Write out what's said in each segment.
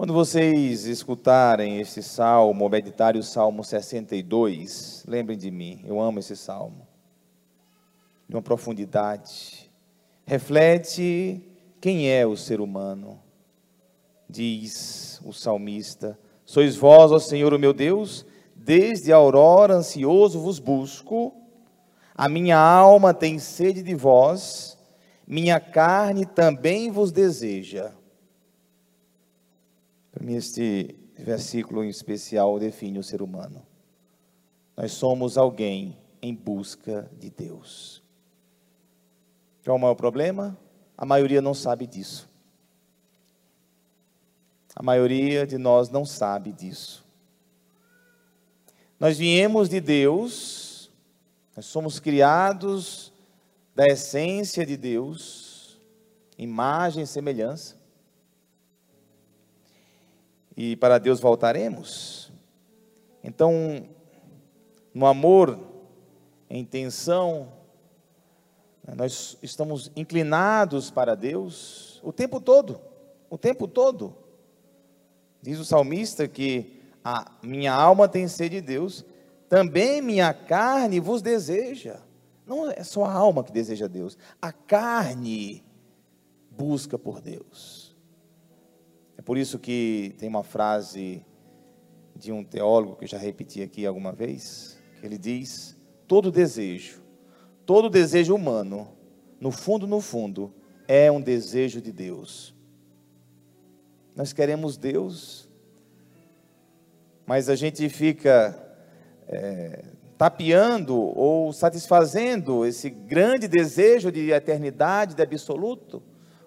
Quando vocês escutarem este salmo, meditarem o salmo 62, lembrem de mim, eu amo esse salmo. De uma profundidade. Reflete quem é o ser humano. Diz o salmista: Sois vós, ó Senhor, o meu Deus, desde a aurora ansioso vos busco. A minha alma tem sede de vós, minha carne também vos deseja para mim, este versículo em especial define o ser humano. Nós somos alguém em busca de Deus. Qual é o maior problema? A maioria não sabe disso. A maioria de nós não sabe disso. Nós viemos de Deus, nós somos criados da essência de Deus, imagem e semelhança e para Deus voltaremos. Então, no amor, em intenção, né, nós estamos inclinados para Deus o tempo todo, o tempo todo. Diz o salmista que a minha alma tem sede de Deus, também minha carne vos deseja. Não é só a alma que deseja Deus, a carne busca por Deus. É por isso que tem uma frase de um teólogo que já repeti aqui alguma vez, que ele diz: todo desejo, todo desejo humano, no fundo, no fundo, é um desejo de Deus. Nós queremos Deus, mas a gente fica é, tapeando ou satisfazendo esse grande desejo de eternidade, de absoluto,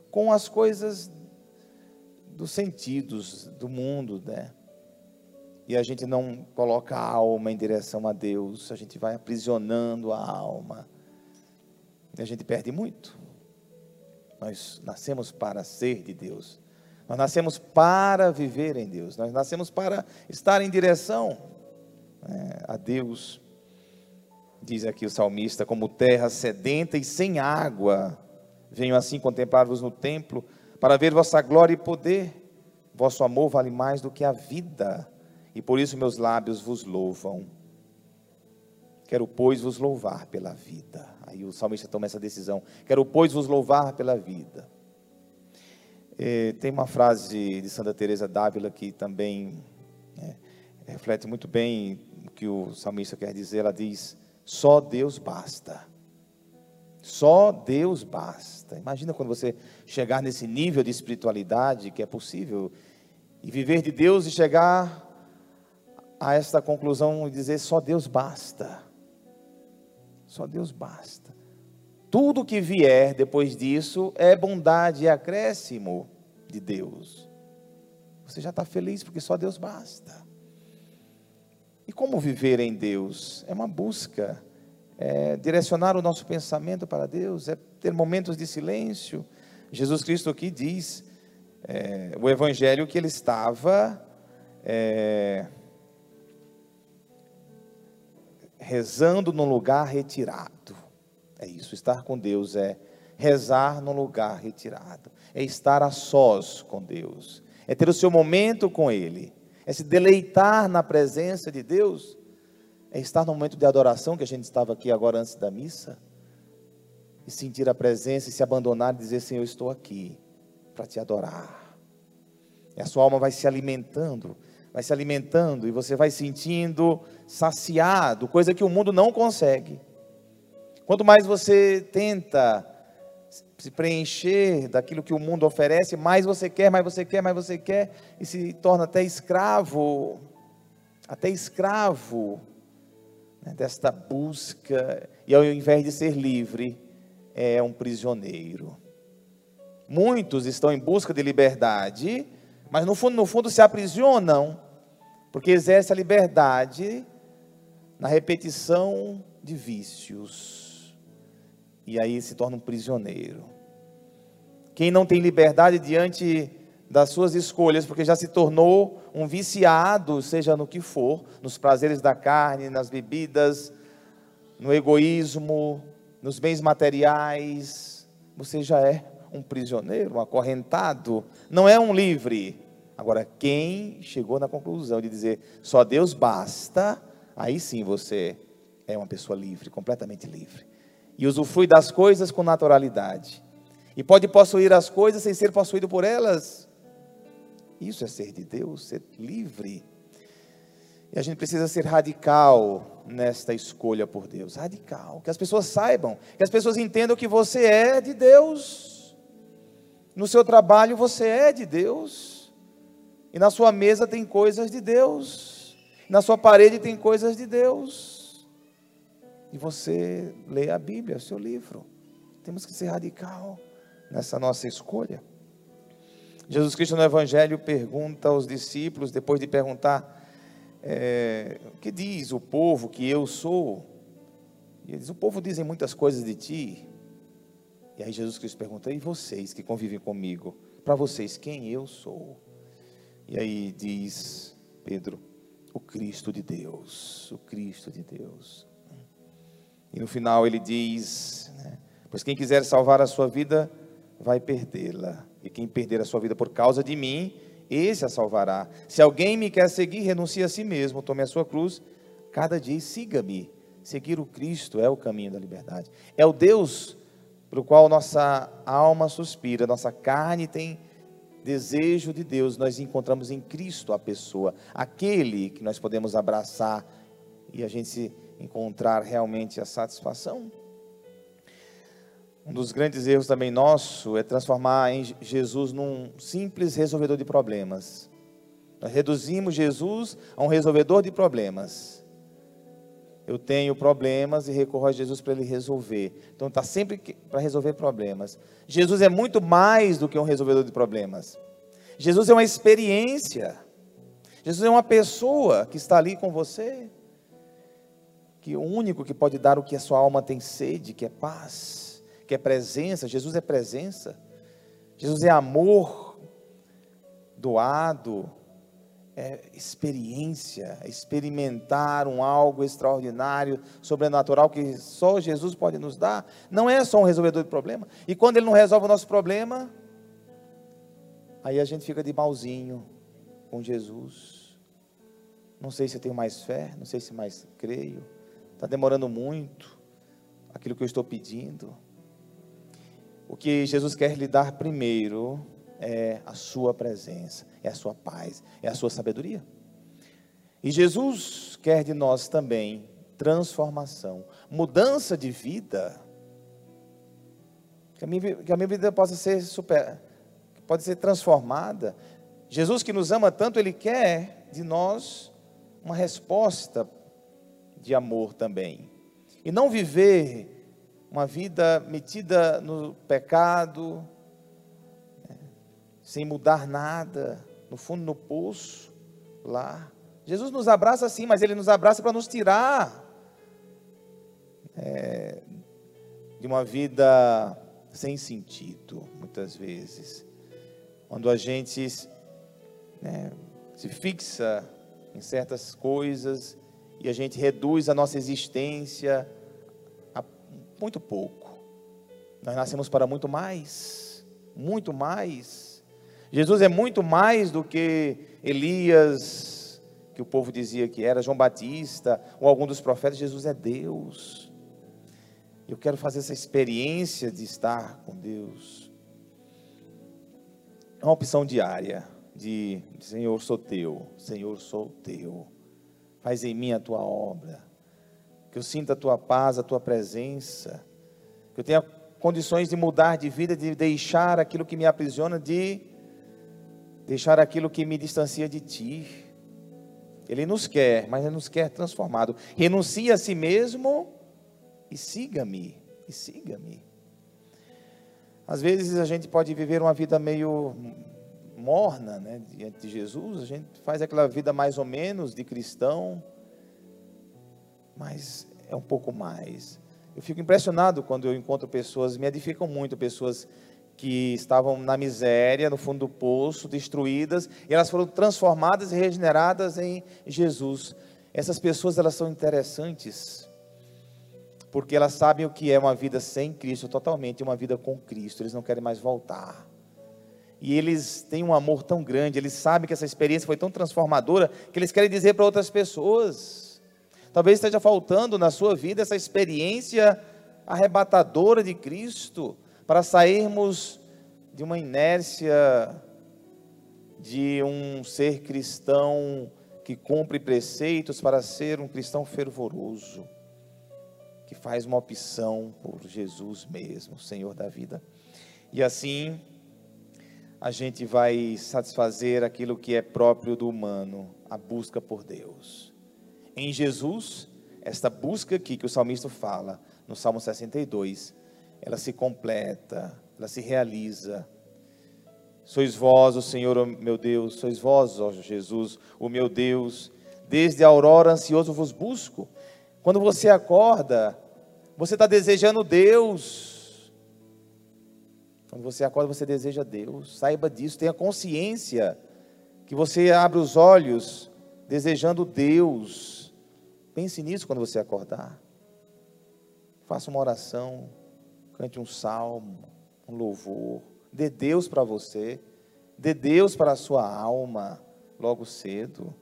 com as coisas dos sentidos do mundo, né? E a gente não coloca a alma em direção a Deus, a gente vai aprisionando a alma. E a gente perde muito. Nós nascemos para ser de Deus. Nós nascemos para viver em Deus. Nós nascemos para estar em direção né, a Deus. Diz aqui o salmista: como terra sedenta e sem água, venho assim contemplar-vos no templo para ver vossa glória e poder. Vosso amor vale mais do que a vida, e por isso meus lábios vos louvam. Quero, pois, vos louvar pela vida. Aí o salmista toma essa decisão. Quero, pois, vos louvar pela vida. É, tem uma frase de Santa Teresa d'Ávila que também é, reflete muito bem o que o salmista quer dizer. Ela diz: só Deus basta. Só Deus basta. Imagina quando você chegar nesse nível de espiritualidade que é possível e viver de Deus e chegar a esta conclusão e dizer só Deus basta. Só Deus basta. Tudo que vier depois disso é bondade e acréscimo de Deus. Você já está feliz porque só Deus basta. E como viver em Deus? É uma busca é, direcionar o nosso pensamento para Deus, é ter momentos de silêncio. Jesus Cristo aqui diz, é, o Evangelho, que ele estava é, rezando num lugar retirado. É isso, estar com Deus é rezar num lugar retirado, é estar a sós com Deus, é ter o seu momento com Ele, é se deleitar na presença de Deus é estar no momento de adoração que a gente estava aqui agora antes da missa e sentir a presença e se abandonar e dizer: Senhor, eu estou aqui para te adorar. E a sua alma vai se alimentando, vai se alimentando e você vai sentindo saciado, coisa que o mundo não consegue. Quanto mais você tenta se preencher daquilo que o mundo oferece, mais você quer, mais você quer, mais você quer, e se torna até escravo, até escravo né, desta busca, e ao invés de ser livre, é um prisioneiro. Muitos estão em busca de liberdade, mas no fundo, no fundo se aprisionam, porque exercem a liberdade na repetição de vícios. E aí se torna um prisioneiro. Quem não tem liberdade diante das suas escolhas, porque já se tornou um viciado, seja no que for, nos prazeres da carne, nas bebidas, no egoísmo, nos bens materiais, você já é um prisioneiro, um acorrentado, não é um livre, Agora, quem chegou na conclusão de dizer só Deus basta, aí sim você é uma pessoa livre, completamente livre. E usufrui das coisas com naturalidade. E pode possuir as coisas sem ser possuído por elas. Isso é ser de Deus, ser livre. E a gente precisa ser radical nesta escolha por Deus. Radical. Que as pessoas saibam, que as pessoas entendam que você é de Deus. No seu trabalho você é de Deus. E na sua mesa tem coisas de Deus. Na sua parede tem coisas de Deus. E você lê a Bíblia, o seu livro. Temos que ser radical nessa nossa escolha. Jesus Cristo no Evangelho pergunta aos discípulos, depois de perguntar é, o que diz o povo que eu sou? E ele diz: O povo dizem muitas coisas de ti. E aí Jesus Cristo pergunta: E vocês que convivem comigo? Para vocês, quem eu sou? E aí diz Pedro: O Cristo de Deus. O Cristo de Deus. E no final ele diz: né, Pois quem quiser salvar a sua vida, vai perdê-la. E quem perder a sua vida por causa de mim, esse a salvará. Se alguém me quer seguir, renuncie a si mesmo, tome a sua cruz cada dia siga-me. Seguir o Cristo é o caminho da liberdade. É o Deus pelo qual nossa alma suspira, nossa carne tem desejo de Deus. Nós encontramos em Cristo a pessoa, aquele que nós podemos abraçar e a gente se encontrar realmente a satisfação. Um dos grandes erros também nosso é transformar em Jesus num simples resolvedor de problemas. Nós reduzimos Jesus a um resolvedor de problemas. Eu tenho problemas e recorro a Jesus para ele resolver. Então está sempre para resolver problemas. Jesus é muito mais do que um resolvedor de problemas. Jesus é uma experiência. Jesus é uma pessoa que está ali com você. Que o único que pode dar o que a sua alma tem sede, que é paz que é presença, Jesus é presença, Jesus é amor doado, é experiência, é experimentar um algo extraordinário, sobrenatural que só Jesus pode nos dar. Não é só um resolvedor de problema. E quando ele não resolve o nosso problema, aí a gente fica de malzinho com Jesus. Não sei se eu tenho mais fé, não sei se mais creio. Está demorando muito aquilo que eu estou pedindo. O que Jesus quer lhe dar primeiro é a sua presença, é a sua paz, é a sua sabedoria. E Jesus quer de nós também transformação, mudança de vida. Que a minha, que a minha vida possa ser super, pode ser transformada. Jesus que nos ama tanto, ele quer de nós uma resposta de amor também. E não viver uma vida metida no pecado, né, sem mudar nada, no fundo no poço, lá. Jesus nos abraça sim, mas Ele nos abraça para nos tirar é, de uma vida sem sentido, muitas vezes. Quando a gente né, se fixa em certas coisas e a gente reduz a nossa existência muito pouco. Nós nascemos para muito mais, muito mais. Jesus é muito mais do que Elias, que o povo dizia que era, João Batista, ou algum dos profetas. Jesus é Deus. Eu quero fazer essa experiência de estar com Deus. É uma opção diária de Senhor, sou teu, Senhor, sou teu. Faz em mim a tua obra que eu sinta a tua paz, a tua presença, que eu tenha condições de mudar de vida, de deixar aquilo que me aprisiona, de deixar aquilo que me distancia de ti. Ele nos quer, mas ele nos quer transformado. Renuncie a si mesmo e siga-me, e siga-me. Às vezes a gente pode viver uma vida meio morna, né, diante de Jesus, a gente faz aquela vida mais ou menos de cristão, mas é um pouco mais. Eu fico impressionado quando eu encontro pessoas, me edificam muito, pessoas que estavam na miséria, no fundo do poço, destruídas, e elas foram transformadas e regeneradas em Jesus. Essas pessoas, elas são interessantes, porque elas sabem o que é uma vida sem Cristo totalmente, uma vida com Cristo, eles não querem mais voltar. e eles têm um amor tão grande, eles sabem que essa experiência foi tão transformadora, que eles querem dizer para outras pessoas. Talvez esteja faltando na sua vida essa experiência arrebatadora de Cristo, para sairmos de uma inércia de um ser cristão que cumpre preceitos para ser um cristão fervoroso, que faz uma opção por Jesus mesmo, Senhor da vida. E assim, a gente vai satisfazer aquilo que é próprio do humano, a busca por Deus. Em Jesus, esta busca aqui que o salmista fala, no Salmo 62, ela se completa, ela se realiza. Sois vós, o Senhor, meu Deus, sois vós, ó Jesus, o meu Deus, desde a aurora ansioso vos busco. Quando você acorda, você está desejando Deus, quando você acorda, você deseja Deus. Saiba disso, tenha consciência que você abre os olhos desejando Deus. Pense nisso quando você acordar. Faça uma oração, cante um salmo, um louvor. Dê Deus para você, dê Deus para a sua alma logo cedo.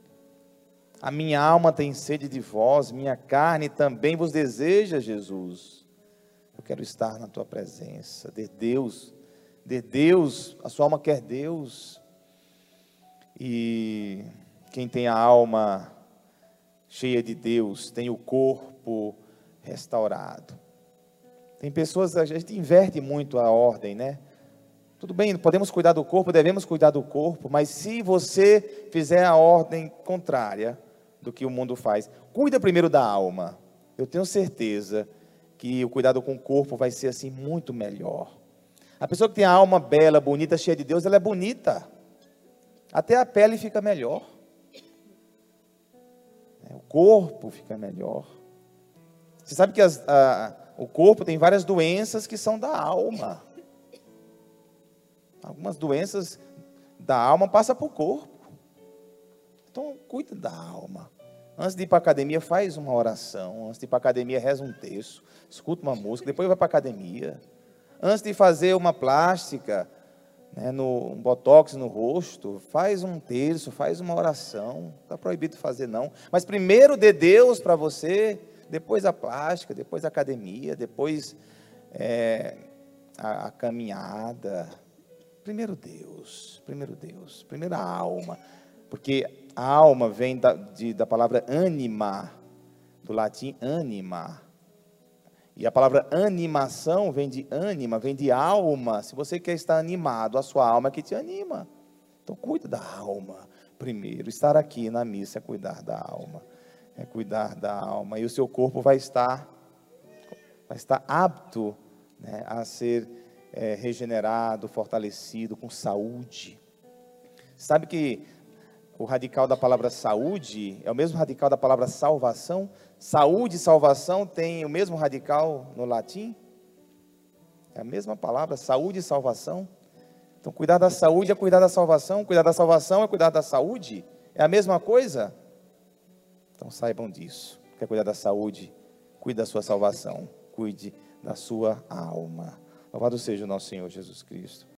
A minha alma tem sede de vós, minha carne também vos deseja, Jesus. Eu quero estar na tua presença, dê Deus de Deus, a sua alma quer Deus. E quem tem a alma cheia de Deus, tem o corpo restaurado. Tem pessoas, a gente inverte muito a ordem, né? Tudo bem, podemos cuidar do corpo, devemos cuidar do corpo, mas se você fizer a ordem contrária do que o mundo faz, cuida primeiro da alma. Eu tenho certeza que o cuidado com o corpo vai ser assim muito melhor. A pessoa que tem a alma bela, bonita, cheia de Deus, ela é bonita. Até a pele fica melhor. Corpo fica melhor. Você sabe que as, a, o corpo tem várias doenças que são da alma. Algumas doenças da alma passam para o corpo. Então, cuida da alma. Antes de ir para a academia, faz uma oração. Antes de ir para a academia, reza um texto. Escuta uma música. Depois vai para a academia antes de fazer uma plástica, né, no, um botox no rosto, faz um terço, faz uma oração. Está proibido fazer, não. Mas primeiro dê Deus para você, depois a plástica, depois a academia, depois é, a, a caminhada. Primeiro Deus, primeiro Deus, primeiro a alma. Porque a alma vem da, de, da palavra anima, do latim anima. E a palavra animação vem de ânima, vem de alma. Se você quer estar animado, a sua alma é que te anima. Então cuida da alma primeiro. Estar aqui na missa é cuidar da alma. É cuidar da alma. E o seu corpo vai estar, vai estar apto né, a ser é, regenerado, fortalecido, com saúde. Sabe que o radical da palavra saúde é o mesmo radical da palavra salvação? Saúde e salvação tem o mesmo radical no latim? É a mesma palavra, saúde e salvação. Então, cuidar da saúde é cuidar da salvação, cuidar da salvação é cuidar da saúde. É a mesma coisa? Então, saibam disso. Quer cuidar da saúde? Cuide da sua salvação. Cuide da sua alma. Louvado seja o nosso Senhor Jesus Cristo.